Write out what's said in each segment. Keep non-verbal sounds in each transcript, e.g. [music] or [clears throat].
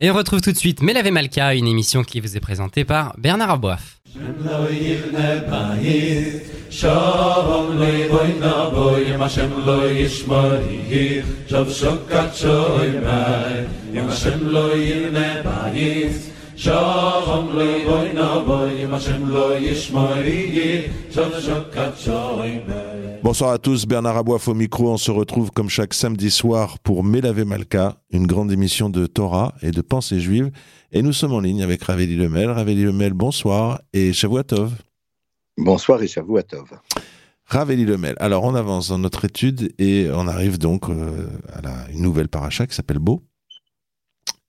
Et on retrouve tout de suite Melave Malka, une émission qui vous est présentée par Bernard Aboif. Bonsoir à tous, Bernard Aboif au micro. On se retrouve comme chaque samedi soir pour Mélavé Malka, une grande émission de Torah et de pensée juive. Et nous sommes en ligne avec Raveli Lemel. Raveli Lemel, bonsoir et Shavuatov. Bonsoir et Shavuatov. Raveli Lemel. Alors on avance dans notre étude et on arrive donc euh, à la, une nouvelle paracha qui s'appelle Beau.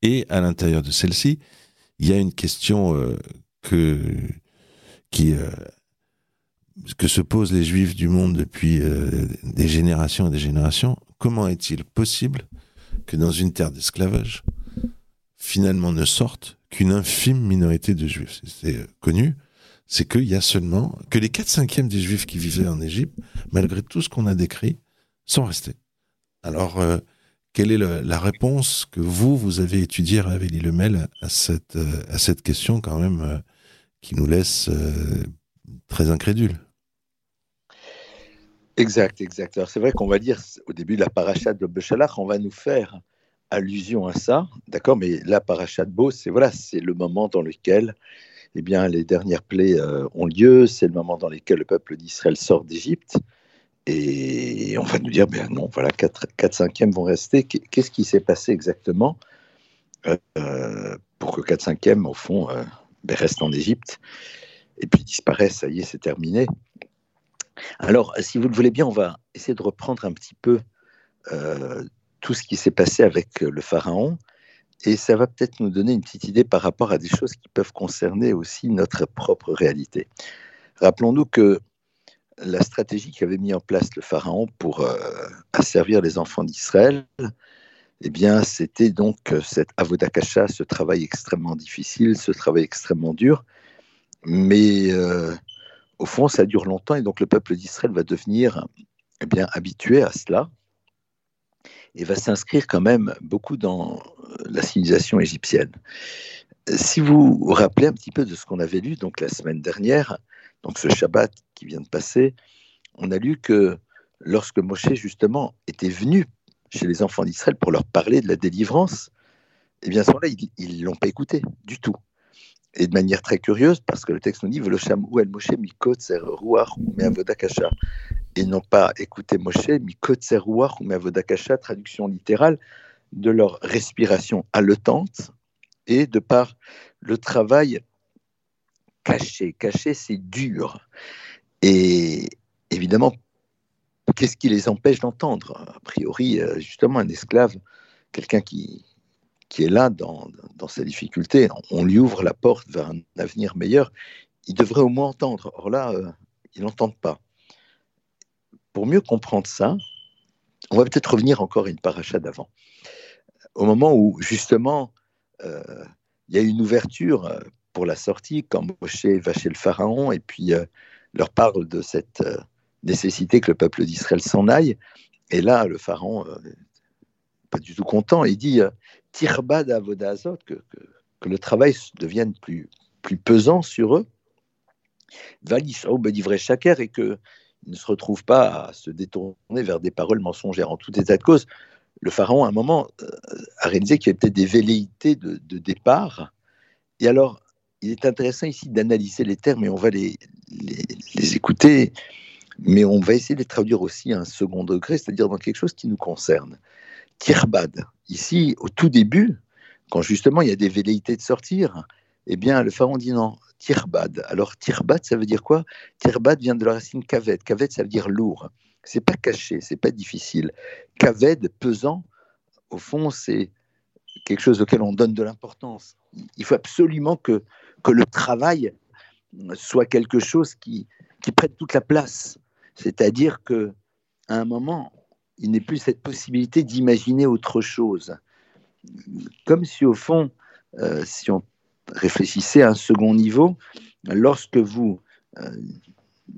Et à l'intérieur de celle-ci, il y a une question euh, que, qui, euh, que se posent les juifs du monde depuis euh, des générations et des générations. Comment est-il possible que dans une terre d'esclavage, finalement ne sorte qu'une infime minorité de juifs? C'est connu, c'est qu'il y a seulement que les 4 cinquièmes des juifs qui vivaient en Égypte, malgré tout ce qu'on a décrit, sont restés. Alors, quelle est la réponse que vous, vous avez étudiée, Ravelli Lemel, à cette, euh, à cette question quand même euh, qui nous laisse euh, très incrédules Exact, exact. Alors c'est vrai qu'on va dire au début de la paracha de Béchalach, on va nous faire allusion à ça, d'accord Mais la paracha de Beau, c'est voilà, c'est le moment dans lequel eh bien, les dernières plaies euh, ont lieu, c'est le moment dans lequel le peuple d'Israël sort d'Égypte. Et on va nous dire, ben non, voilà, 4, 4 cinquièmes vont rester. Qu'est-ce qui s'est passé exactement euh, pour que 4 cinquièmes, au fond, euh, ben restent en Égypte et puis disparaissent, ça y est, c'est terminé. Alors, si vous le voulez bien, on va essayer de reprendre un petit peu euh, tout ce qui s'est passé avec le pharaon, et ça va peut-être nous donner une petite idée par rapport à des choses qui peuvent concerner aussi notre propre réalité. Rappelons-nous que la stratégie qu'avait mis en place le pharaon pour euh, asservir les enfants d'Israël, eh bien, c'était donc euh, cette avodakasha, ce travail extrêmement difficile, ce travail extrêmement dur. Mais euh, au fond, ça dure longtemps et donc le peuple d'Israël va devenir eh bien habitué à cela et va s'inscrire quand même beaucoup dans la civilisation égyptienne. Si vous vous rappelez un petit peu de ce qu'on avait lu donc la semaine dernière, donc ce Shabbat qui vient de passer, on a lu que lorsque Moshe justement était venu chez les enfants d'Israël pour leur parler de la délivrance, eh bien, là ils ne l'ont pas écouté du tout. Et de manière très curieuse, parce que le texte nous dit Velosham ou el Moshe mikot ser ruach meavodakasha. Ils n'ont pas écouté Moshe mikot ser ruach meavodakasha, traduction littérale, de leur respiration haletante et de par le travail caché. Caché, c'est dur. Et évidemment, qu'est-ce qui les empêche d'entendre? A priori, euh, justement, un esclave, quelqu'un qui, qui est là dans, sa difficulté, on lui ouvre la porte vers un avenir meilleur, il devrait au moins entendre. Or là, euh, ils n'entendent pas. Pour mieux comprendre ça, on va peut-être revenir encore à une paracha d'avant. Au moment où, justement, euh, il y a une ouverture euh, pour la sortie, quand Moshe va chez le Pharaon et puis leur parle de cette nécessité que le peuple d'Israël s'en aille. Et là, le Pharaon, pas du tout content, il dit Tirbad avodazot, que, que, le travail devienne plus, plus pesant sur eux. Valishaou bedivre chaker et qu'ils ne se retrouvent pas à se détourner vers des paroles mensongères. En tout état de cause, le Pharaon, à un moment, euh, a réalisé qu'il y avait peut-être des velléités de, de départ. Et alors, il est intéressant ici d'analyser les termes et on va les, les, les, écouter, mais on va essayer de les traduire aussi à un second degré, c'est-à-dire dans quelque chose qui nous concerne. Tirbad, ici, au tout début, quand justement il y a des velléités de sortir, eh bien, le pharaon dit non, tirbad. Alors, tirbad, ça veut dire quoi? Tirbad vient de la racine kavet. Kavet, ça veut dire lourd. C'est pas caché, c'est pas difficile. Kaved, pesant, au fond, c'est quelque chose auquel on donne de l'importance. Il faut absolument que que le travail soit quelque chose qui, qui prête toute la place. C'est-à-dire que à un moment, il n'est plus cette possibilité d'imaginer autre chose. Comme si au fond, euh, si on réfléchissait à un second niveau, lorsque vous euh,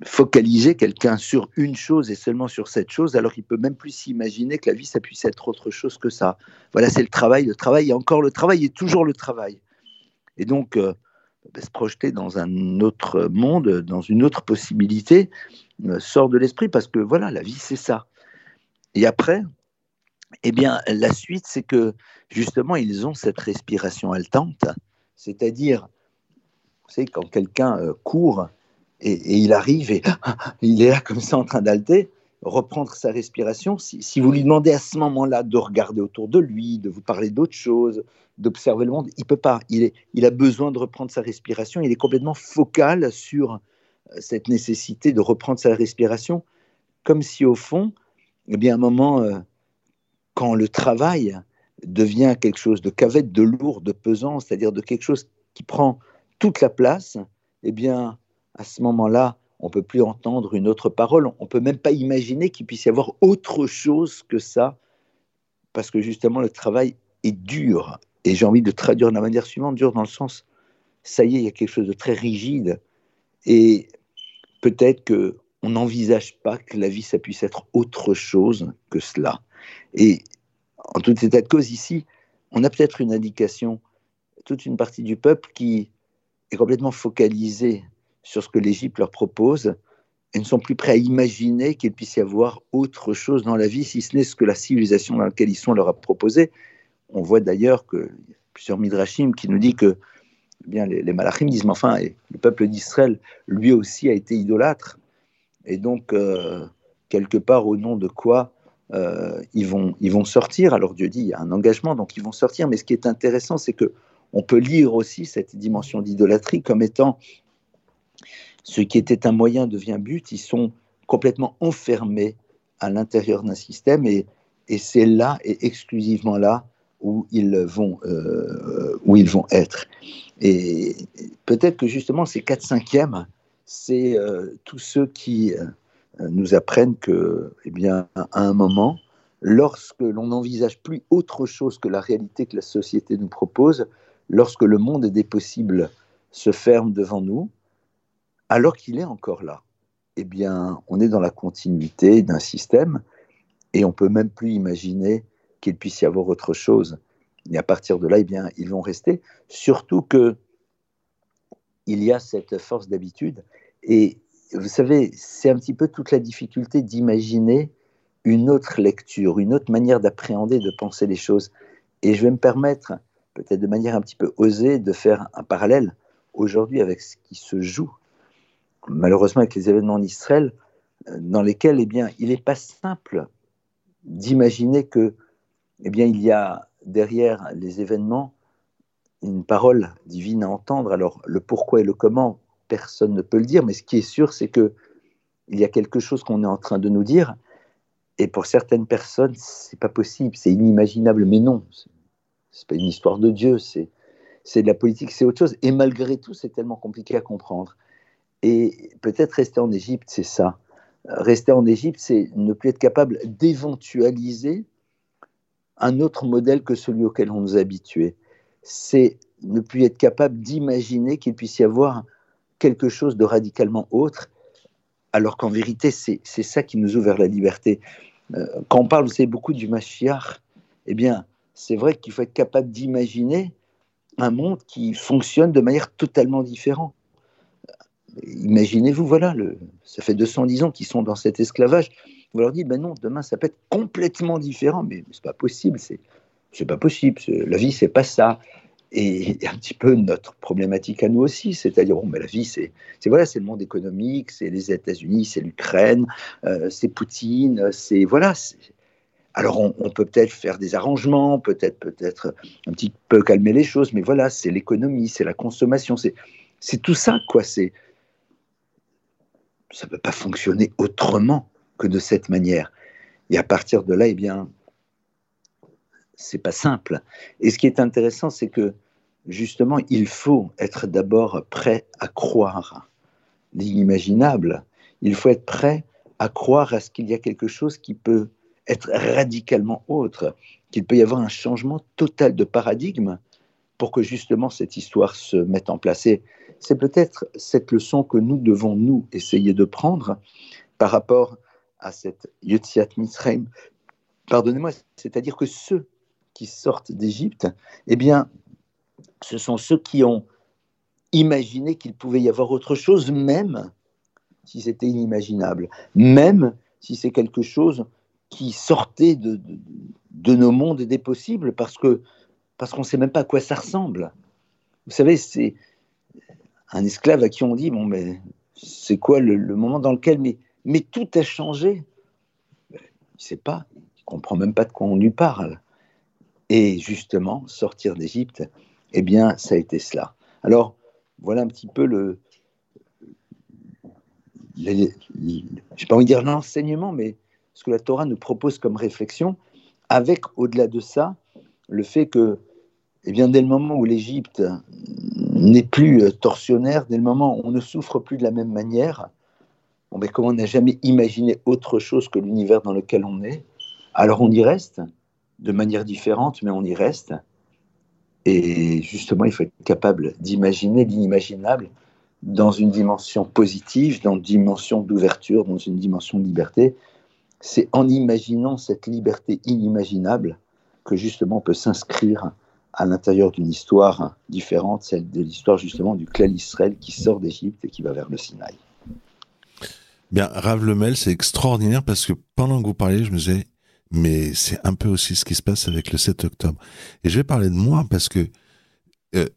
focaliser quelqu'un sur une chose et seulement sur cette chose, alors qu'il peut même plus s'imaginer que la vie, ça puisse être autre chose que ça. Voilà, c'est le travail, le travail, et encore le travail, et toujours le travail. Et donc, euh, bah, se projeter dans un autre monde, dans une autre possibilité, sort de l'esprit, parce que voilà, la vie, c'est ça. Et après, eh bien, la suite, c'est que justement, ils ont cette respiration haletante, c'est-à-dire, vous savez, quand quelqu'un euh, court, et, il arrive et [gasps] il est là comme ça en train d'alter, reprendre sa respiration. Si, vous lui demandez à ce moment-là de regarder autour de lui, de vous parler d'autre chose, d'observer le monde, il peut pas. Il a besoin de reprendre sa respiration. Il est complètement focal sur euh, cette nécessité de reprendre sa respiration, comme si au fond, eh bien, à un moment, euh, quand le travail devient quelque chose de cavette, de lourd, de pesant, c'est-à-dire de quelque chose qui prend toute la place, eh bien, à ce moment-là, on peut plus entendre une autre parole. On peut même pas imaginer qu'il puisse y avoir autre chose que ça, parce que justement, le travail est dur. Et j'ai envie de traduire de la manière suivante, dur dans le sens, ça y est, il y a quelque chose de très rigide. Et peut-être que on n'envisage pas que la vie, ça puisse être autre chose que cela. Et en tout état de cause, ici, on a peut-être une indication, toute une partie du peuple qui est complètement focalisée sur ce que l'Égypte leur propose et ne sont plus prêts à imaginer qu'il puisse y avoir autre chose dans la vie, si ce n'est ce que la civilisation dans laquelle ils sont leur a proposé. On voit d'ailleurs que plusieurs midrashim qui nous dit que eh bien les, malachim disent mais enfin le peuple d'Israël lui aussi a été idolâtre et donc euh, quelque part au nom de quoi euh, ils vont ils vont sortir. Alors Dieu dit il y a un engagement donc ils vont sortir. Mais ce qui est intéressant c'est que on peut lire aussi cette dimension d'idolâtrie comme étant ce qui était un moyen devient but, ils sont complètement enfermés à l'intérieur d'un système et, c'est là et exclusivement là où ils vont, euh, où ils vont être. Et peut-être que justement ces 4 cinquièmes, c'est euh, tous ceux qui euh, nous apprennent que, eh bien, à un moment, lorsque l'on n'envisage plus autre chose que la réalité que la société nous propose, lorsque le monde des possibles se ferme devant nous, alors qu'il est encore là. Eh bien, on est dans la continuité d'un système et on peut même plus imaginer qu'il puisse y avoir autre chose. Et à partir de là, eh bien, ils vont rester. Surtout que il y a cette force d'habitude. Et vous savez, c'est un petit peu toute la difficulté d'imaginer une autre lecture, une autre manière d'appréhender, de penser les choses. Et je vais me permettre, peut-être de manière un petit peu osée, de faire un parallèle aujourd'hui avec ce qui se joue malheureusement avec les événements en Israël, euh, dans lesquels eh bien, il n'est pas simple d'imaginer que eh bien, il y a derrière les événements une parole divine à entendre. Alors le pourquoi et le comment, personne ne peut le dire, mais ce qui est sûr, c'est que il y a quelque chose qu'on est en train de nous dire, et pour certaines personnes, c'est pas possible, c'est inimaginable, mais non, c'est pas une histoire de Dieu, c'est c'est de la politique, c'est autre chose. Et malgré tout, c'est tellement compliqué à comprendre. Et peut-être rester en Égypte, c'est ça. Rester en Égypte, c'est ne plus être capable d'éventualiser un autre modèle que celui auquel on nous a habitués. C'est ne plus être capable d'imaginer qu'il puisse y avoir quelque chose de radicalement autre, alors qu'en vérité, c'est ça qui nous ouvre la liberté. Euh, quand on parle, savez, beaucoup du Mashiach, eh bien, c'est vrai qu'il faut être capable d'imaginer un monde qui fonctionne de manière totalement différente imaginez-vous, voilà, le, ça fait 210 ans qu'ils sont dans cet esclavage. Vous leur dites, ben non, demain ça peut être complètement différent, mais c'est pas possible, c'est, c'est pas possible, la vie c'est pas ça. Et un petit peu notre problématique à nous aussi, c'est-à-dire, bon, ben, la vie c'est, voilà, c'est le monde économique, c'est les États-Unis, c'est l'Ukraine, euh, c'est Poutine, c'est voilà. alors on, peut peut-être faire des arrangements, peut-être peut-être un petit peu calmer les choses, mais voilà, c'est l'économie, c'est la consommation, c'est, tout ça, quoi. Ça ne peut pas fonctionner autrement que de cette manière. Et à partir de là, eh bien, c'est pas simple. Et ce qui est intéressant, c'est que justement, il faut être d'abord prêt à croire l'inimaginable. Il faut être prêt à croire à ce qu'il y a quelque chose qui peut être radicalement autre, qu'il peut y avoir un changement total de paradigme pour que justement cette histoire se mette en place. Et, c'est peut-être cette leçon que nous devons, nous, essayer de prendre par rapport à cette Yotziat Mitzrayim. Pardonnez-moi, c'est-à-dire que ceux qui sortent d'Égypte, eh bien, ce sont ceux qui ont imaginé qu'il pouvait y avoir autre chose, même si c'était inimaginable, même si c'est quelque chose qui sortait de, nos mondes des possibles, parce que parce qu'on ne sait même pas à quoi ça ressemble. Vous savez, c'est un esclave à qui on dit, bon, mais c'est quoi le, moment dans lequel, mais, mais tout a changé. Il ne sait pas, il ne comprend même pas de quoi on lui parle. Et justement, sortir d'Égypte, eh bien, ça a été cela. Alors, voilà un petit peu le, je n'ai pas envie de dire l'enseignement, mais ce que la Torah nous propose comme réflexion, avec au-delà de ça, le fait que, eh bien, dès le moment où l'Égypte n'est plus euh, torsionnaire, dès le moment où on ne souffre plus de la même manière, bon, ben, comme on n'a jamais imaginé autre chose que l'univers dans lequel on est, alors on y reste, de manière différente, mais on y reste. Et justement, il faut être capable d'imaginer l'inimaginable dans une dimension positive, dans une dimension d'ouverture, dans une dimension de liberté. C'est en imaginant cette liberté inimaginable que justement on peut s'inscrire à l'intérieur d'une histoire différente, celle de l'histoire justement du clan Israël qui sort d'Égypte et qui va vers le Sinaï. Bien, Rav Lemel, c'est extraordinaire parce que pendant que vous parliez, je me disais, mais c'est un peu aussi ce qui se passe avec le 7 octobre. Et je vais parler de moi parce que, euh,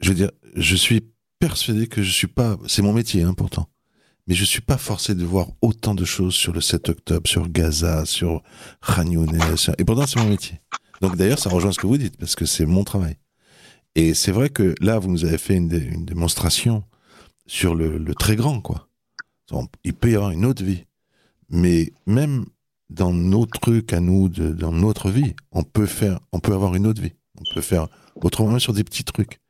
je veux dire, je suis persuadé que je suis pas, c'est mon métier hein, pourtant, mais je suis pas forcé de voir autant de choses sur le 7 octobre, sur Gaza, sur Khan et pourtant c'est mon métier. Donc d'ailleurs ça rejoint ce que vous dites parce que c'est mon travail. Et c'est vrai que là vous nous avez fait une, démonstration sur le, le, très grand quoi. Il peut y avoir une autre vie, mais même dans nos trucs à nous, de, dans notre vie, on peut faire, on peut avoir une autre vie. On peut faire autrement sur des petits trucs.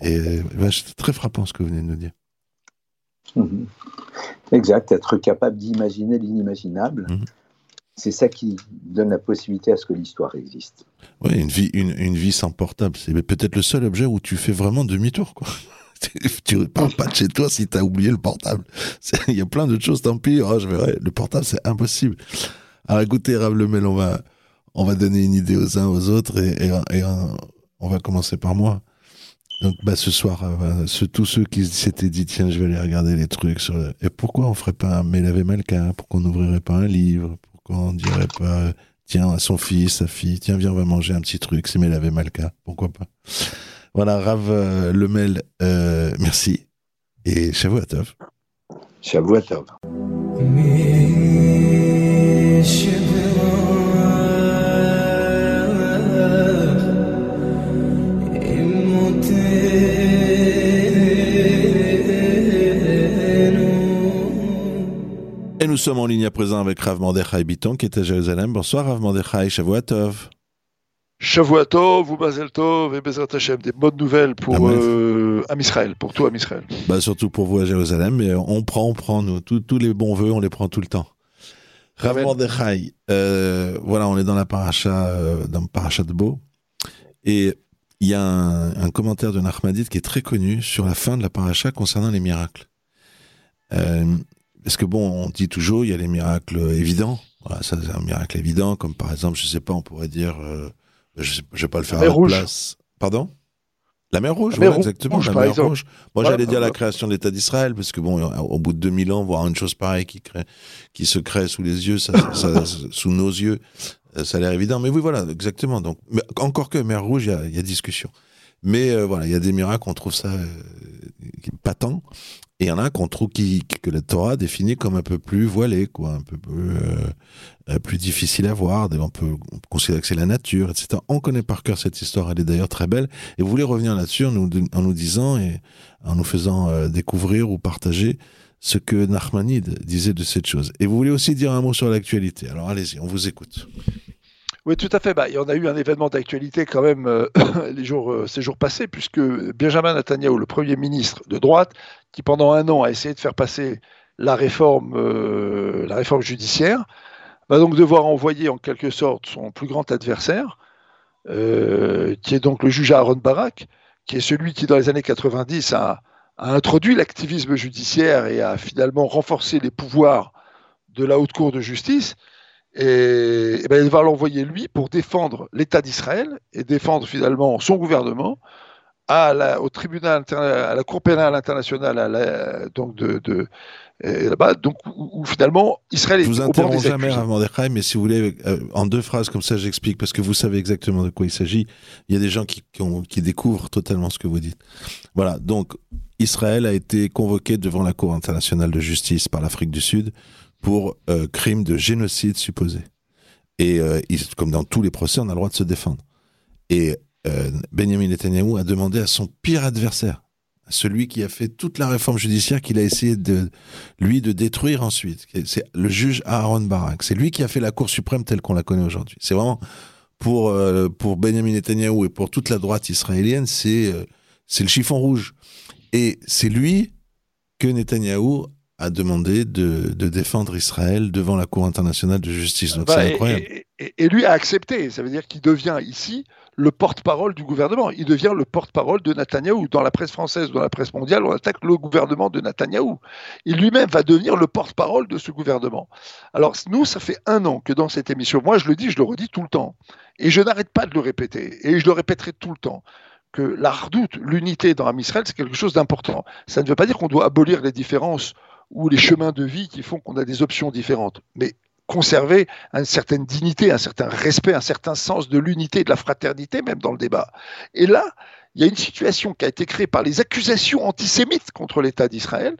Et c'est très frappant ce que vous venez de nous dire. Mhm. Exact, être capable d'imaginer l'inimaginable. Mhm. C'est ça qui donne la possibilité à ce que l'histoire existe. Oui, une vie, une, une vie sans portable, c'est peut-être le seul objet où tu fais vraiment demi-tour. Quoi. [laughs] tu ne pars pas de chez toi si tu as oublié le portable. [laughs] Il y a plein d'autres choses, tant pis. Oh, je verrai. Le portable, c'est impossible. Alors écoutez, Rav Lemel, on va, on va donner une idée aux uns aux autres et, et, on va commencer par moi. Donc bah, ce soir, euh, tous ceux qui s'étaient dit tiens je vais aller regarder les trucs sur et pourquoi on ferait pas un Mélavé Malka, pourquoi on n'ouvrirait pas un livre, pourquoi on dirait pas tiens à son fils, sa fille, tiens viens on va manger un petit truc, c'est Mélavé Malka, pourquoi pas. Voilà Rav euh, Lemel, euh, merci et Shavuatov. Shavuatov. Et nous sommes en ligne à présent avec Rav Mordechai Biton qui est à Jérusalem. Bonsoir Rav Mordechai, Shavuatov. Shavuatov, Mazel Tov et Bezrat Hashem, des bonnes nouvelles pour euh, Israël, pour tout Israël. Bah surtout pour vous à Jérusalem, mais on prend, on prend nous, tous les bons vœux, on les prend tout le temps. Rav Mordechai, euh, voilà, on est dans la paracha, euh, dans paracha de Beau, et il y a un, commentaire de Nachmadit qui est très connu sur la fin de la paracha concernant les miracles. Euh, parce que bon, on dit toujours, il y a les miracles évidents. Voilà, ça c'est un miracle évident, comme par exemple, je sais pas, on pourrait dire, euh, je, ne vais pas le faire à la place. Pardon? La mer Rouge, exactement, la mer Rouge. Moi, j'allais dire la création de l'État d'Israël, parce que bon, au bout de 2000 ans, voir une chose pareille qui, crée, qui se crée sous les yeux, ça, [coughs] sous nos yeux, euh, ça a l'air évident. Mais oui, voilà, exactement. Donc, mais encore que mer Rouge, il y a, discussion. Mais euh, voilà, il y a des miracles, on trouve ça patent. Et il y en a qu'on trouve qui, que la Torah définit comme un peu plus voilé, quoi, un peu plus, euh, euh, difficile à voir. On peut considérer que c'est la nature, etc. On connaît par cœur cette histoire, elle est d'ailleurs très belle. Et vous voulez revenir là-dessus en nous, disant et en nous faisant euh, découvrir ou partager ce que Nachmanide disait de cette chose. Et vous voulez aussi dire un mot sur l'actualité. Alors allez-y, on vous écoute. Oui, tout à fait. Bah, il y en a eu un événement d'actualité quand même [coughs] ces jours passés, puisque Benjamin Netanyahu, le Premier ministre de droite, qui pendant un an a essayé de faire passer la réforme, euh, la réforme judiciaire, va donc devoir envoyer en quelque sorte son plus grand adversaire, qui est donc le juge Aaron Barak, qui est celui qui, dans les années 90, a, introduit l'activisme judiciaire et a finalement renforcé les pouvoirs de la Haute Cour de justice, et, ben, il va l'envoyer lui pour défendre l'État d'Israël et défendre finalement son gouvernement à la, au tribunal, à la Cour pénale internationale, donc de, là-bas, donc où, finalement Israël est Je vous interromps jamais, Rav mais si vous voulez, euh, en deux phrases comme ça, j'explique parce que vous savez exactement de quoi il s'agit. Il y a des gens qui, qui, découvrent totalement ce que vous dites. Voilà, donc Israël a été convoqué devant la Cour internationale de justice par l'Afrique du Sud pour euh, crime de génocide supposé. Et euh, comme dans tous les procès, on a le droit de se défendre. Et euh, Benjamin Netanyahu a demandé à son pire adversaire, celui qui a fait toute la réforme judiciaire qu'il a essayé de lui de détruire ensuite. C'est le juge Aaron Barak. C'est lui qui a fait la Cour suprême telle qu'on la connaît aujourd'hui. C'est vraiment pour euh, pour Benjamin Netanyahu et pour toute la droite israélienne, c'est euh, c'est le chiffon rouge. Et c'est lui que Netanyahu a demandé de, de, défendre Israël devant la Cour internationale de justice. Donc bah, c'est incroyable. Et, et, lui a accepté. Ça veut dire qu'il devient ici le porte-parole du gouvernement. Il devient le porte-parole de Netanyahou. Dans la presse française, dans la presse mondiale, on attaque le gouvernement de Netanyahou. Il lui-même va devenir le porte-parole de ce gouvernement. Alors nous, ça fait un an que dans cette émission, moi je le dis, je le redis tout le temps, et je n'arrête pas de le répéter, et je le répéterai tout le temps, que la redoute, l'unité dans Israël, c'est quelque chose d'important. Ça ne veut pas dire qu'on doit abolir les différences ou les chemins de vie qui font qu'on a des options différentes. Mais conserver une certaine dignité, un certain respect, un certain sens de l'unité, de la fraternité même dans le débat. Et là, il y a une situation qui a été créée par les accusations antisémites contre l'État d'Israël,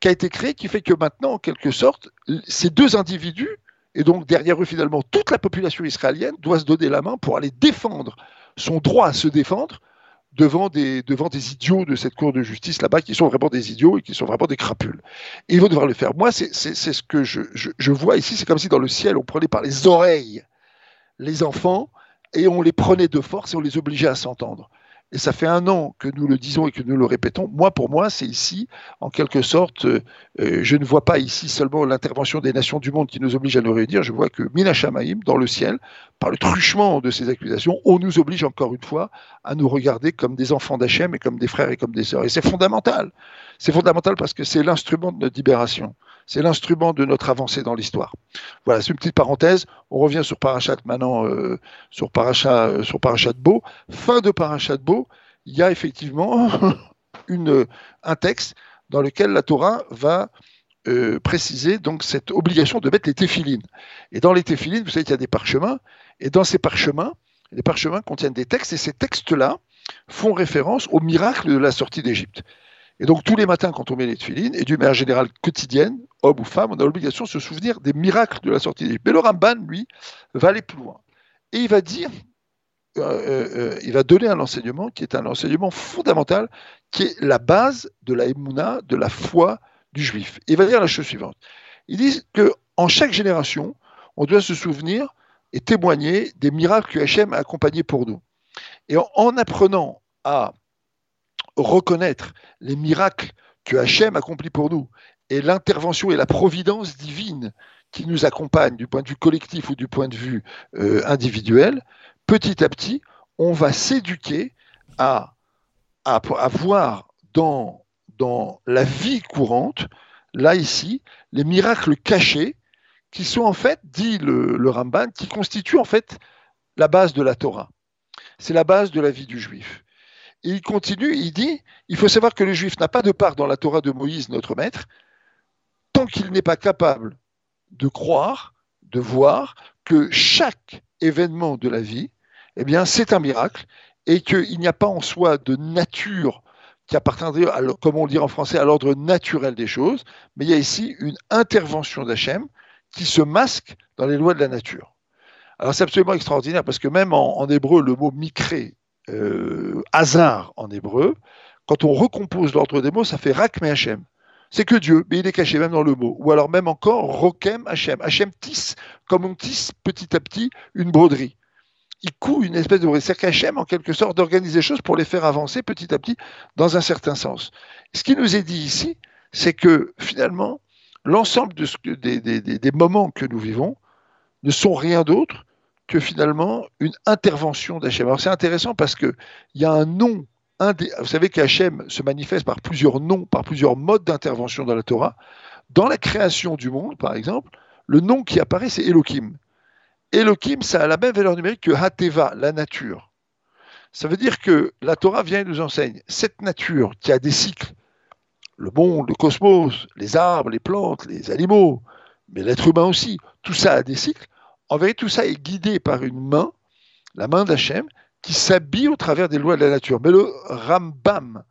qui a été créée, qui fait que maintenant, en quelque sorte, ces deux individus, et donc derrière eux finalement toute la population israélienne, doit se donner la main pour aller défendre son droit à se défendre devant des, idiots de cette cour de justice là-bas qui sont vraiment des idiots et qui sont vraiment des crapules. Ils vont devoir le faire. Moi, c'est ce que je vois ici. C'est comme si dans le ciel, on prenait par les oreilles les enfants et on les prenait de force et on les obligeait à s'entendre et ça fait un an que nous le disons et que nous le répétons, moi pour moi c'est ici, en quelque sorte, euh, euh, je ne vois pas ici seulement l'intervention des nations du monde qui nous oblige à nous réunir, je vois que Minachamaïm, dans le ciel, par le truchement de ces accusations, on nous oblige encore une fois à nous regarder comme des enfants d'Hachem et comme des frères et comme des sœurs. Et c'est fondamental. C'est fondamental parce que c'est l'instrument de notre libération. C'est l'instrument de notre avancée dans l'histoire. Voilà, c'est une petite parenthèse. On revient sur Parachat maintenant, euh, sur Parachat, euh, sur Parachat Beau. Fin de Parachat Beau, il y a effectivement [laughs] un texte dans lequel la Torah va euh, préciser donc cette obligation de mettre les téphilines. Et dans les téphilines, vous savez qu'il y a des parchemins, et dans ces parchemins, les parchemins contiennent des textes, et ces textes-là font référence au miracle de la sortie d'Égypte. Et donc tous les matins, quand on met les tefilines, et d'une manière générale quotidienne, homme ou femme, on a l'obligation de se souvenir des miracles de la sortie d'Égypte. Mais le Ramban, lui, va aller plus loin. Et il va dire, euh, euh, euh, il va donner un enseignement qui est un enseignement fondamental, qui est la base de la émouna, de la foi du juif. il va dire la chose suivante. Il dit qu'en chaque génération, on doit se souvenir et témoigner des miracles que Hachem a accompagnés pour nous. Et en apprenant à reconnaître les miracles que Hachem accomplit pour nous et l'intervention et la providence divine qui nous accompagne du point de vue collectif ou du point de vue euh, individuel, petit à petit, on va s'éduquer à, voir dans, la vie courante, là ici, les miracles cachés qui sont en fait, dit le Ramban, qui constituent en fait la base de la Torah. C'est la base de la vie du juif il continue, il dit, il faut savoir que le juif n'a pas de part dans la Torah de Moïse, notre maître, tant qu'il n'est pas capable de croire, de voir que chaque événement de la vie, eh bien, c'est un miracle et qu'il n'y a pas en soi de nature qui appartiendrait, comme on le dit en français, à l'ordre naturel des choses, mais il y a ici une intervention d'Hachem qui se masque dans les lois de la nature. Alors c'est absolument extraordinaire parce que même en, en hébreu, le mot micré euh, hasard en hébreu, quand on recompose l'ordre des mots, ça fait Rak me Hachem. C'est que Dieu, mais il est caché même dans le mot. Ou alors même encore Rokem Hachem. Hachem tisse, comme on tisse petit à petit une broderie. Il coud une espèce de broderie. C'est qu'Hachem, en quelque sorte, d'organiser les choses pour les faire avancer petit à petit dans un certain sens. Ce qui nous est dit ici, c'est que finalement, l'ensemble des moments que nous vivons ne sont rien d'autre finalement une intervention d'Hachem. Alors c'est intéressant parce qu'il y a un nom vous savez qu'Hachem se manifeste par plusieurs noms, par plusieurs modes d'intervention dans la Torah. Dans la création du monde, par exemple, le nom qui apparaît, c'est Elohim. Elohim, ça a la même valeur numérique que Hateva, la nature. Ça veut dire que la Torah vient et nous enseigne cette nature qui a des cycles, le monde, le cosmos, les arbres, les plantes, les animaux, mais l'être humain aussi, tout ça a des cycles. En vérité, tout ça est guidé par une main, la main d'Hachem, qui s'habille au travers des lois de la nature. Mais le Rambam,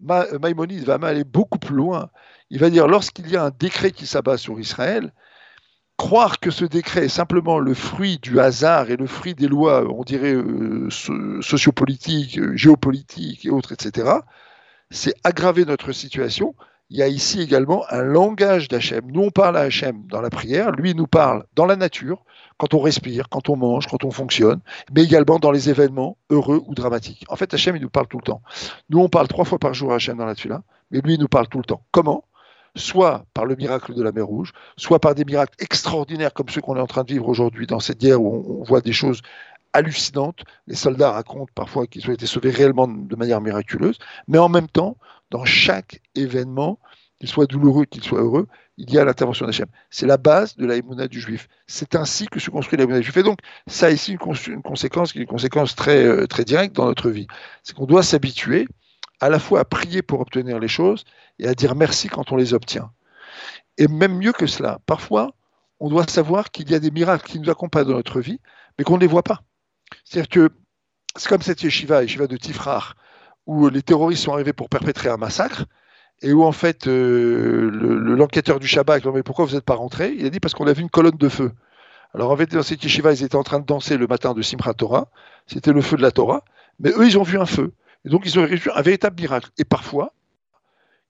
Maïmonide, va aller beaucoup plus loin. Il va dire, lorsqu'il y a un décret qui s'abat sur Israël, croire que ce décret est simplement le fruit du hasard et le fruit des lois, on dirait, euh, sociopolitiques, euh, géopolitiques et autres, etc., c'est aggraver notre situation. Il y a ici également un langage d'Hachem. Nous, on parle à Hachem dans la prière, lui nous parle dans la nature, quand on respire, quand on mange, quand on fonctionne, mais également dans les événements heureux ou dramatiques. En fait, Hachem, il nous parle tout le temps. Nous, on parle trois fois par jour à Hachem dans la Tula, mais lui, il nous parle tout le temps. Comment? Soit par le miracle de la mer Rouge, soit par des miracles extraordinaires comme ceux qu'on est en train de vivre aujourd'hui dans cette guerre où on, voit des choses hallucinantes. Les soldats racontent parfois qu'ils ont été sauvés réellement de manière miraculeuse, mais en même temps, dans chaque événement, qu'il soit douloureux, qu'il soit heureux, il y a l'intervention d'Hachem. C'est la base de la du juif. C'est ainsi que se construit la du juif. Et donc, ça a ici une, conséquence qui est une conséquence très, euh, très directe dans notre vie. C'est qu'on doit s'habituer à la fois à prier pour obtenir les choses et à dire merci quand on les obtient. Et même mieux que cela, parfois, on doit savoir qu'il y a des miracles qui nous accompagnent dans notre vie, mais qu'on ne les voit pas. C'est-à-dire que c'est comme cette yeshiva, yeshiva de Tifrar, où les terroristes sont arrivés pour perpétrer un massacre, et où en fait euh, l'enquêteur du Shabbat, mais pourquoi vous n'êtes pas rentré? Il a dit parce qu'on a vu une colonne de feu. Alors en fait, dans cette yeshiva, ils étaient en train de danser le matin de Simchat Torah, c'était le feu de la Torah, mais eux, ils ont vu un feu. Et donc, ils ont réussi un véritable miracle. Et parfois,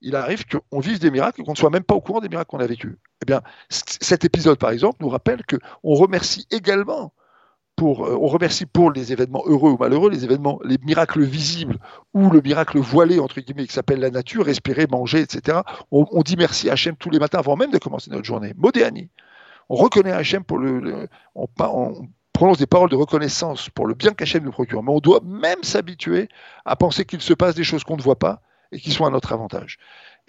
il arrive qu'on vive des miracles qu'on ne soit même pas au courant des miracles qu'on a vécus. Eh bien, cet épisode, par exemple, nous rappelle qu'on remercie également euh, on remercie pour les événements heureux ou malheureux, les événements, les miracles visibles ou le miracle voilé, entre guillemets, qui s'appelle la nature, respirer, manger, etc. On, dit merci à Hachem tous les matins avant même de commencer notre journée. Modéani. On reconnaît Hachem pour le. on, prononce des paroles de reconnaissance pour le bien qu'Hachem nous procure. Mais on doit même s'habituer à penser qu'il se passe des choses qu'on ne voit pas et qui sont à notre avantage.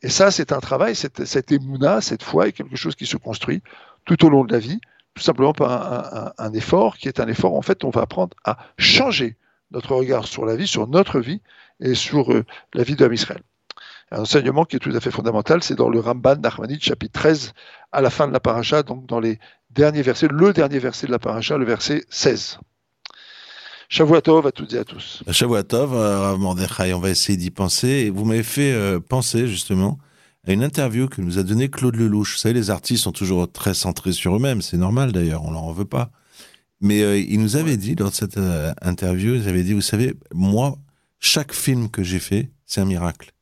Et ça, c'est un travail, cette, cette émouna, cette foi, est quelque chose qui se construit tout au long de la vie, tout simplement par un, effort qui est un effort, en fait, on va apprendre à changer notre regard sur la vie, sur notre vie et sur euh, la vie de. Un enseignement qui est tout à fait fondamental, c'est dans le Ramban Nachmanide, chapitre 13, à la fin de la paracha, donc dans les dernier verset, le dernier verset de la paracha, le verset 16. Shavuatov à toutes et à tous. Shavuatov, euh, Rav on va essayer d'y penser. vous m'avez fait euh, penser justement à une interview que nous a donnée Claude Lelouch. Vous savez, les artistes sont toujours très centrés sur eux-mêmes, c'est normal d'ailleurs, on leur en veut pas. Mais euh, il nous avait dit, lors de cette interview, il avait dit, vous savez, moi, chaque film que j'ai fait, c'est un miracle.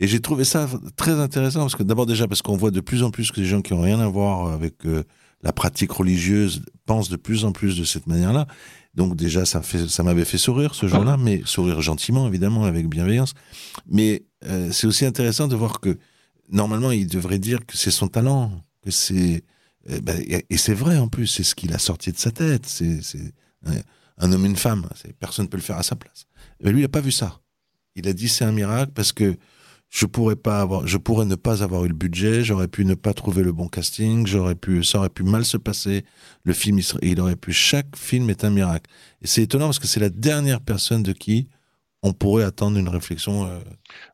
Et j'ai trouvé ça très intéressant, parce que d'abord déjà, parce qu'on voit de plus en plus que des gens qui n'ont rien à voir avec la pratique religieuse pense de plus en plus de cette manière-là. Donc déjà, ça, fait, ça m'avait fait sourire ce jour-là, mais sourire gentiment, évidemment, avec bienveillance. Mais euh, c'est aussi intéressant de voir que normalement, il devrait dire que c'est son talent, que c'est euh, ben, et c'est vrai en plus, c'est ce qu'il a sorti de sa tête. C'est un homme, une femme. Personne ne peut le faire à sa place. Mais lui, il n'a pas vu ça. Il a dit c'est un miracle parce que je pourrais pas avoir, je pourrais ne pas avoir eu le budget, j'aurais pu ne pas trouver le bon casting, j'aurais pu, ça aurait pu mal se passer. Le film, il, aurait pu, chaque film est un miracle. Et c'est étonnant parce que c'est la dernière personne de qui on pourrait attendre une réflexion euh,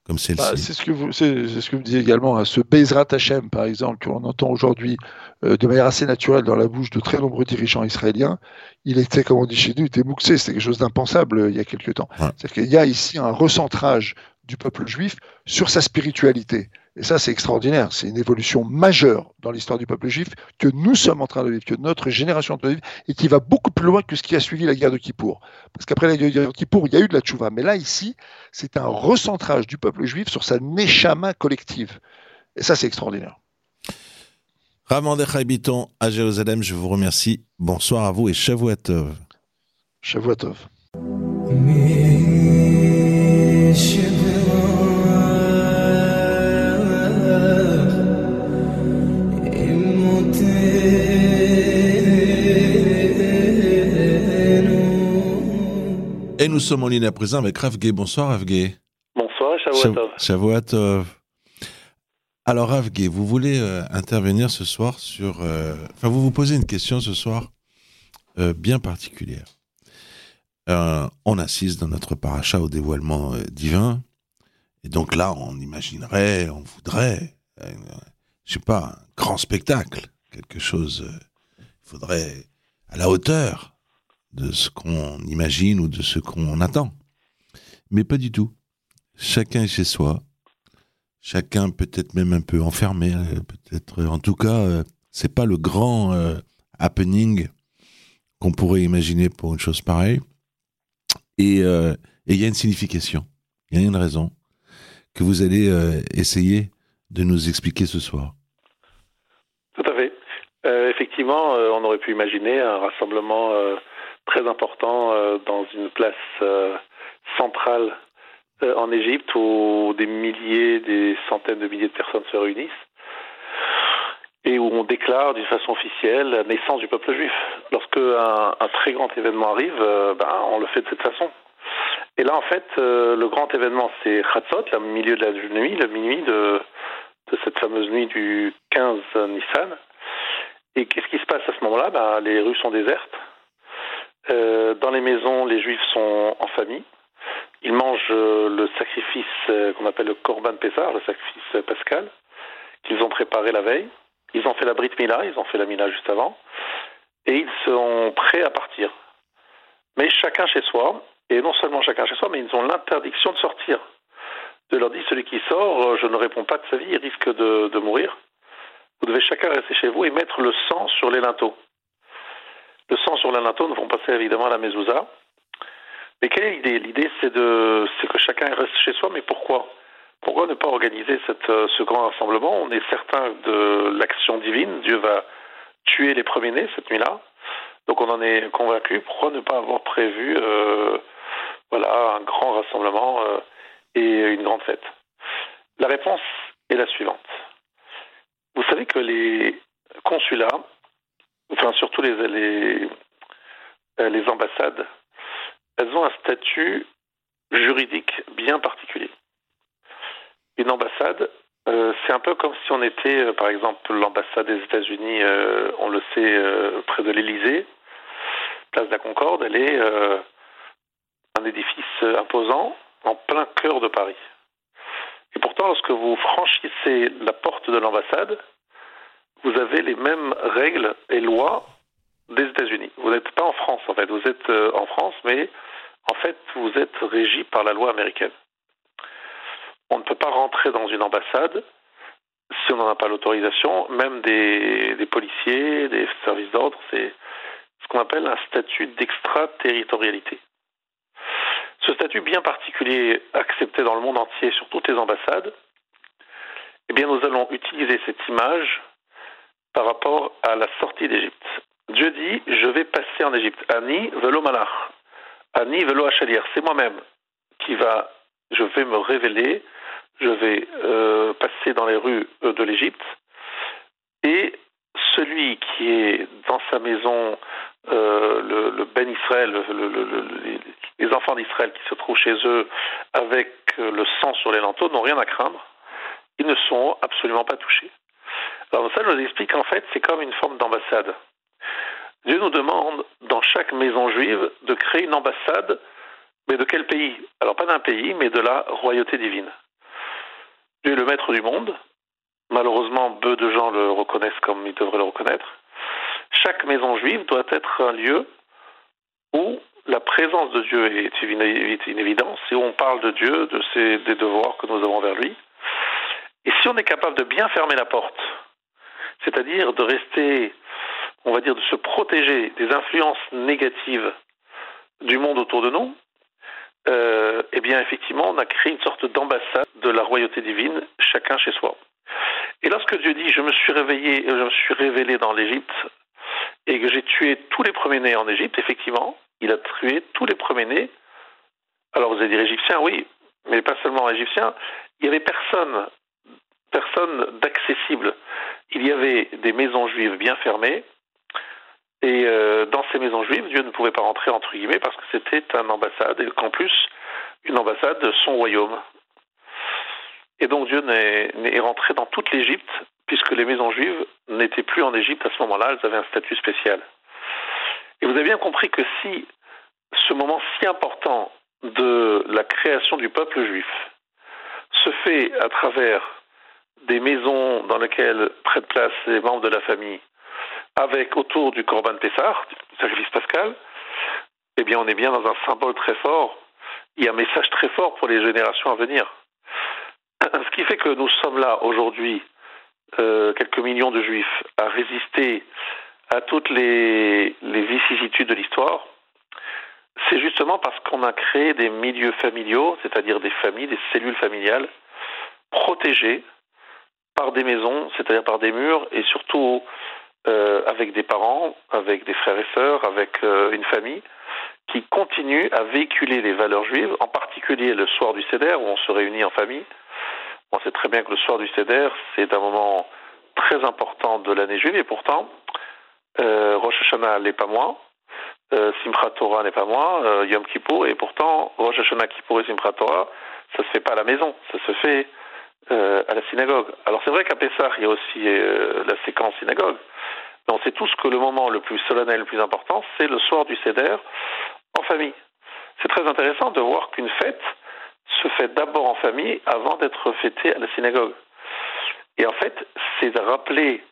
comme celle-ci. Bah, c'est ce que vous, c'est, ce que vous disiez également. Hein. ce Bezrat Hashem, par exemple, qu'on entend aujourd'hui euh, de manière assez naturelle dans la bouche de très nombreux dirigeants israéliens, il était, comme on dit chez nous, il était mouxé. C'était quelque chose d'impensable euh, il y a quelques temps. C'est-à-dire qu'il y a ici un recentrage du peuple juif sur sa spiritualité. Et ça, c'est extraordinaire. C'est une évolution majeure dans l'histoire du peuple juif que nous sommes en train de vivre, que notre génération est en train de vivre, et qui va beaucoup plus loin que ce qui a suivi la guerre de Kippour. Parce qu'après la guerre de Kippour, il y a eu de la tchouva. Mais là, ici, c'est un recentrage du peuple juif sur sa neshama collective. Et ça, c'est extraordinaire. Ramandech Biton à Jérusalem, je vous remercie. Bonsoir à vous et Shavuatov. Shavuatov. Nous sommes en ligne à présent avec Rav Gay. Bonsoir Rav Gay. Bonsoir, Shavuatov. Shavuatov. Alors Rav Gay, vous voulez euh, intervenir ce soir sur... euh, Enfin, vous vous posez une question ce soir euh, bien particulière. On assiste dans notre paracha au dévoilement divin. Et donc là, on imaginerait, on voudrait, je sais pas, un grand spectacle, quelque chose. Il faudrait à la hauteur de ce qu'on imagine ou de ce qu'on attend. Mais pas du tout. Chacun est chez soi. Chacun peut-être même un peu enfermé. euh, Peut-être, en tout cas, euh, c'est pas le grand euh, happening qu'on pourrait imaginer pour une chose pareille. Et euh, il y a une signification, il y a une raison que vous allez euh, essayer de nous expliquer ce soir. Tout à fait. Euh, effectivement, euh, on aurait pu imaginer un rassemblement euh, très important euh, dans une place euh, centrale euh, en Égypte où des milliers, des centaines de milliers de personnes se réunissent et où on déclare d'une façon officielle la naissance du peuple juif. Lorsque un, très grand événement arrive, ben, on le fait de cette façon. Et là, en fait, le grand événement, c'est Chatzot, le milieu de la nuit, le minuit de, de cette fameuse nuit du 15 Nissan. Et qu'est-ce qui se passe à ce moment-là? Ben, Les rues sont désertes. Euh, dans les maisons, les juifs sont en famille. Ils mangent euh, le sacrifice euh, qu'on appelle le Korban Pessar, le sacrifice pascal, qu'ils ont préparé la veille. Ils ont fait la Brit Mila, ils ont fait la Mila juste avant. Et ils sont prêts à partir. Mais chacun chez soi, et non seulement chacun chez soi, mais ils ont l'interdiction de sortir. De leur dire, celui qui sort, je ne réponds pas de sa vie, il risque de mourir. Vous devez chacun rester chez vous et mettre le sang sur les linteaux. Le sang sur nous vont passer évidemment à la mezouza. Mais quelle est l'idée? L'idée, c'est que chacun reste chez soi, mais pourquoi? Pourquoi ne pas organiser cette, euh, ce grand rassemblement? On est certain de l'action divine. Dieu va tuer les premiers-nés cette nuit-là. Donc on en est convaincu. Pourquoi ne pas avoir prévu euh, voilà, un grand rassemblement euh, et une grande fête? La réponse est la suivante. Vous savez que les consulats, enfin surtout euh, les ambassades, elles ont un statut juridique bien particulier. Une ambassade, euh, c'est un peu comme si on était, euh, par exemple, l'ambassade des États-Unis, on le sait, près de l'Élysée, place de la Concorde, elle est un édifice imposant en plein cœur de Paris. Et pourtant, lorsque vous franchissez la porte de l'ambassade, vous avez les mêmes règles et lois des États-Unis. Vous n'êtes pas en France, en fait. Vous êtes euh, en France, mais en fait, vous êtes régi par la loi américaine. On ne peut pas rentrer dans une ambassade si on n'en a pas l'autorisation, même des, des policiers, des services d'ordre. C'est ce qu'on appelle un statut d'extraterritorialité. Ce statut bien particulier, accepté dans le monde entier sur toutes les ambassades, eh bien, nous allons utiliser cette image par rapport à la sortie d'Égypte. Dieu dit Je vais passer en Égypte. Ani velo malach. Ani velo achalir. C'est moi-même qui va, je vais me révéler, je vais euh, passer dans les rues euh, de l'Égypte. Et celui qui est dans sa maison, euh, le, Ben Israël, le, le, les, enfants d'Israël qui se trouvent chez eux avec le sang sur les linteaux n'ont rien à craindre. Ils ne sont absolument pas touchés. Alors ça, je vous explique en fait, c'est comme une forme d'ambassade. Dieu nous demande, dans chaque maison juive, de créer une ambassade, mais de quel pays? Alors pas d'un pays, mais de la royauté divine. Dieu est le maître du monde. Malheureusement, peu de gens le reconnaissent comme ils devraient le reconnaître. Chaque maison juive doit être un lieu où la présence de Dieu est une, et où on parle de Dieu, de ses, des devoirs que nous avons envers lui. Et si on est capable de bien fermer la porte, c'est-à-dire de rester, on va dire, de se protéger des influences négatives du monde autour de nous, euh, eh bien, effectivement, on a créé une sorte d'ambassade de la royauté divine, chacun chez soi. Et lorsque Dieu dit Je me suis réveillé, je me suis révélé dans l'Égypte et que j'ai tué tous les premiers-nés en Égypte, effectivement, il a tué tous les premiers-nés. Alors vous allez dire égyptiens, oui, mais pas seulement égyptiens. Il y avait personne, personne d'accessible. Il y avait des maisons juives bien fermées. Et euh, dans ces maisons juives, Dieu ne pouvait pas rentrer entre guillemets parce que c'était une ambassade et qu'en plus une ambassade de son royaume. Et donc Dieu n'est rentré dans toute l'Égypte puisque les maisons juives n'étaient plus en Égypte à ce moment-là, elles avaient un statut spécial. Et vous avez bien compris que si ce moment si important de la création du peuple juif se fait à travers des maisons dans lesquelles prennent place les membres de la famille, avec autour du Corban Pessar, du sacrifice pascal, eh bien on est bien dans un symbole très fort, a un message très fort pour les générations à venir. [clears throat] Ce qui fait que nous sommes là aujourd'hui, euh, quelques millions de juifs, à résister à toutes les, les vicissitudes de l'histoire, c'est justement parce qu'on a créé des milieux familiaux, c'est-à-dire des familles, des cellules familiales, protégées par des maisons, c'est-à-dire par des murs, et surtout euh, avec des parents, avec des frères et sœurs, avec euh, une famille, qui continue à véhiculer les valeurs juives, en particulier le soir du Seder, où on se réunit en famille. On sait très bien que le soir du Seder, c'est un moment très important de l'année juive, et pourtant, euh, Rosh Hashanah n'est pas moins, euh, Simchat Torah n'est pas moins, Yom Kippur, et pourtant, Rosh Hashanah, Kippur et Simchat Torah, ça se fait pas à la maison, ça se fait euh, à la synagogue. Alors c'est vrai qu'à Pessah, il y a aussi euh, la séquence synagogue, mais on sait tous que le moment le plus solennel, le plus important, c'est le soir du Seder en famille. C'est très intéressant de voir qu'une fête se fait d'abord en famille avant d'être fêtée à la synagogue. Et en fait, c'est de rappeler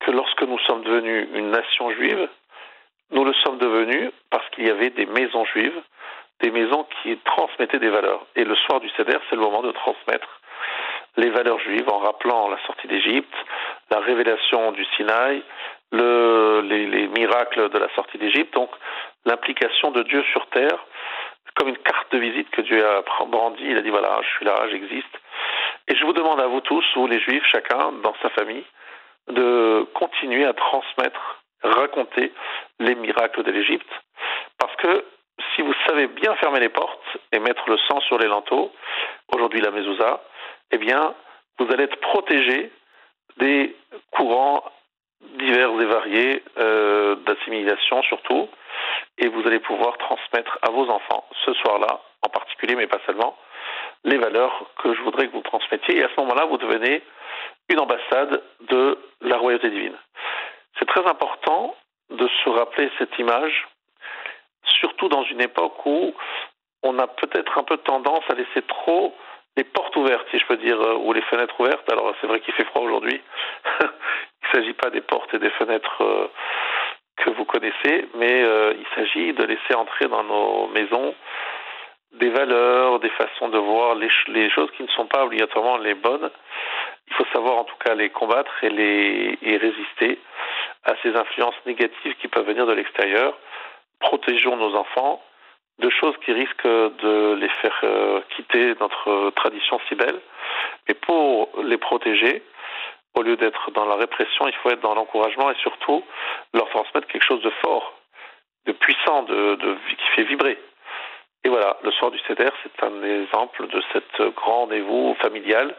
que lorsque nous sommes devenus une nation juive, nous le sommes devenus parce qu'il y avait des maisons juives, des maisons qui transmettaient des valeurs. Et le soir du Seder, c'est le moment de transmettre les valeurs juives en rappelant la sortie d'Égypte, la révélation du Sinaï, le, les, les, miracles de la sortie d'Égypte, donc l'implication de Dieu sur terre, comme une carte de visite que Dieu a brandie. Il a dit voilà, je suis là, j'existe. Et je vous demande à vous tous, ou les Juifs, chacun dans sa famille, de continuer à transmettre, raconter les miracles de l'Égypte, parce que si vous savez bien fermer les portes et mettre le sang sur les linteaux, aujourd'hui la mezouza, eh bien, vous allez être protégé des courants divers et variés euh, d'assimilation surtout, et vous allez pouvoir transmettre à vos enfants ce soir-là, en particulier, mais pas seulement, les valeurs que je voudrais que vous transmettiez. Et à ce moment-là, vous devenez une ambassade de la royauté divine. C'est très important de se rappeler cette image, surtout dans une époque où on a peut-être un peu tendance à laisser trop les portes ouvertes, si je peux dire, ou les fenêtres ouvertes. Alors c'est vrai qu'il fait froid aujourd'hui. [laughs] il ne s'agit pas des portes et des fenêtres euh, que vous connaissez, mais euh, il s'agit de laisser entrer dans nos maisons des valeurs, des façons de voir les, les, choses qui ne sont pas obligatoirement les bonnes. Il faut savoir en tout cas les combattre et, les, et résister à ces influences négatives qui peuvent venir de l'extérieur. Protégeons nos enfants de choses qui risquent de les faire euh, quitter notre tradition si belle. Mais pour les protéger, au lieu d'être dans la répression, il faut être dans l'encouragement et surtout leur transmettre quelque chose de fort, de puissant, de, qui fait vibrer. Et voilà, le soir du CEDER, c'est un exemple de cette grand rendez-vous familial.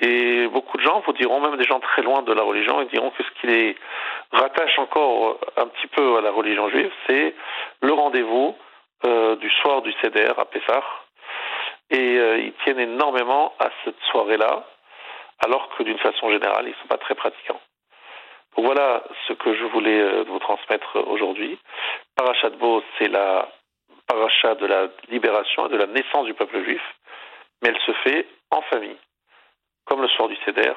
Et beaucoup de gens vous diront, même des gens très loin de la religion, ils diront que ce qui les rattache encore un petit peu à la religion juive, c'est le rendez-vous euh, du soir du CEDER à Pessah. Et euh, ils tiennent énormément à cette soirée-là, alors que d'une façon générale, ils ne sont pas très pratiquants. Voilà ce que je voulais euh, vous transmettre aujourd'hui. Parachat Bo, c'est la paracha de la libération et de la naissance du peuple juif, mais elle se fait en famille, comme le soir du Seder,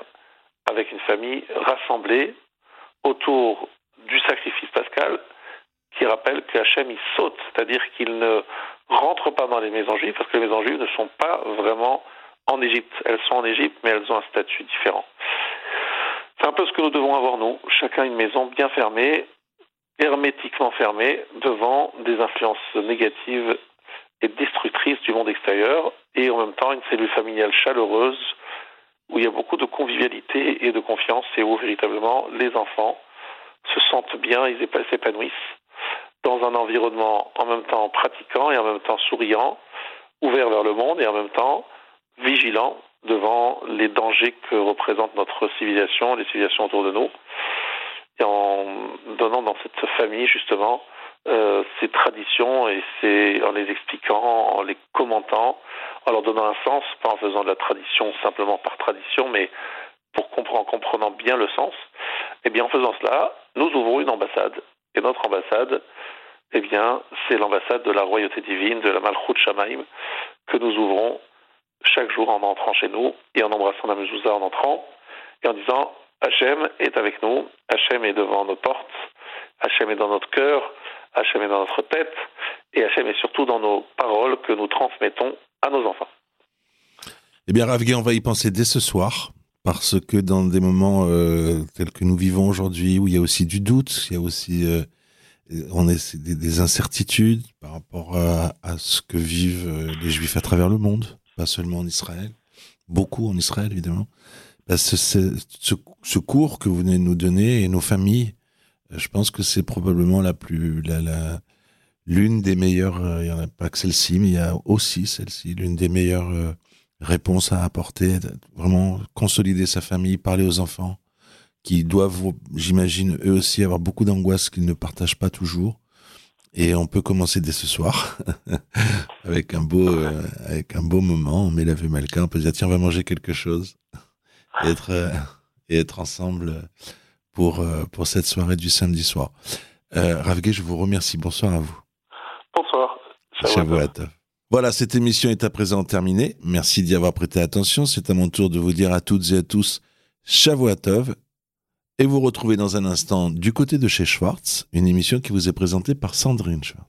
avec une famille rassemblée autour du sacrifice pascal, qui rappelle que Hachem il saute, c'est-à-dire qu'il ne rentre pas dans les maisons juives, parce que les maisons juives ne sont pas vraiment en Égypte. Elles sont en Égypte, mais elles ont un statut différent. C'est un peu ce que nous devons avoir, nous, chacun une maison bien fermée, hermétiquement fermée devant des influences négatives et destructrices du monde extérieur et en même temps une cellule familiale chaleureuse où il y a beaucoup de convivialité et de confiance et où véritablement les enfants se sentent bien, ils s'épanouissent dans un environnement en même temps pratiquant et en même temps souriant, ouvert vers le monde et en même temps vigilant devant les dangers que représente notre civilisation, les civilisations autour de nous. et en donnant dans cette famille justement euh, ces traditions et en les expliquant, en les commentant, en leur donnant un sens, pas en faisant de la tradition simplement par tradition, mais pour comprendre, en comprenant bien le sens. Et eh bien en faisant cela, nous ouvrons une ambassade. Et notre ambassade, eh bien, c'est l'ambassade de la royauté divine, de la Malchut Shamaim, que nous ouvrons chaque jour en entrant chez nous et en embrassant la mezouza en entrant et en disant Hachem est avec nous, Hachem est devant nos portes, Hachem est dans notre cœur, Hachem est dans notre tête et Hachem est surtout dans nos paroles que nous transmettons à nos enfants. Eh bien, Ravgué, on va y penser dès ce soir parce que dans des moments euh, tels que nous vivons aujourd'hui, où il y a aussi du doute, il y a aussi euh, on est des, des, incertitudes par rapport à, ce que vivent euh, les Juifs à travers le monde, pas seulement en Israël, beaucoup en Israël évidemment. Bah, ce, ce, cours que vous venez de nous donner et nos familles, je pense que c'est probablement la plus la, l'une des meilleures. Il y en a pas que celle-ci, mais il y a aussi celle-ci, l'une des meilleures réponse à apporter, vraiment consolider sa famille, parler aux enfants qui doivent, j'imagine, eux aussi avoir beaucoup d'angoisse qu'ils ne partagent pas toujours. Et on peut commencer dès ce soir [laughs] avec un beau, euh, avec un beau moment. On met la vue Malka, on peut dire tiens, on va manger quelque chose et être, euh, et être ensemble pour, euh, pour cette soirée du samedi soir. Euh, Ravgué, je vous remercie. Bonsoir à vous. Bonsoir. Shavuot. Voilà, cette émission est à présent terminée. Merci d'y avoir prêté attention. C'est à mon tour de vous dire à toutes et à tous Shavuatov. Et vous retrouvez dans un instant du côté de chez Schwartz, une émission qui vous est présentée par Sandrine Schwartz.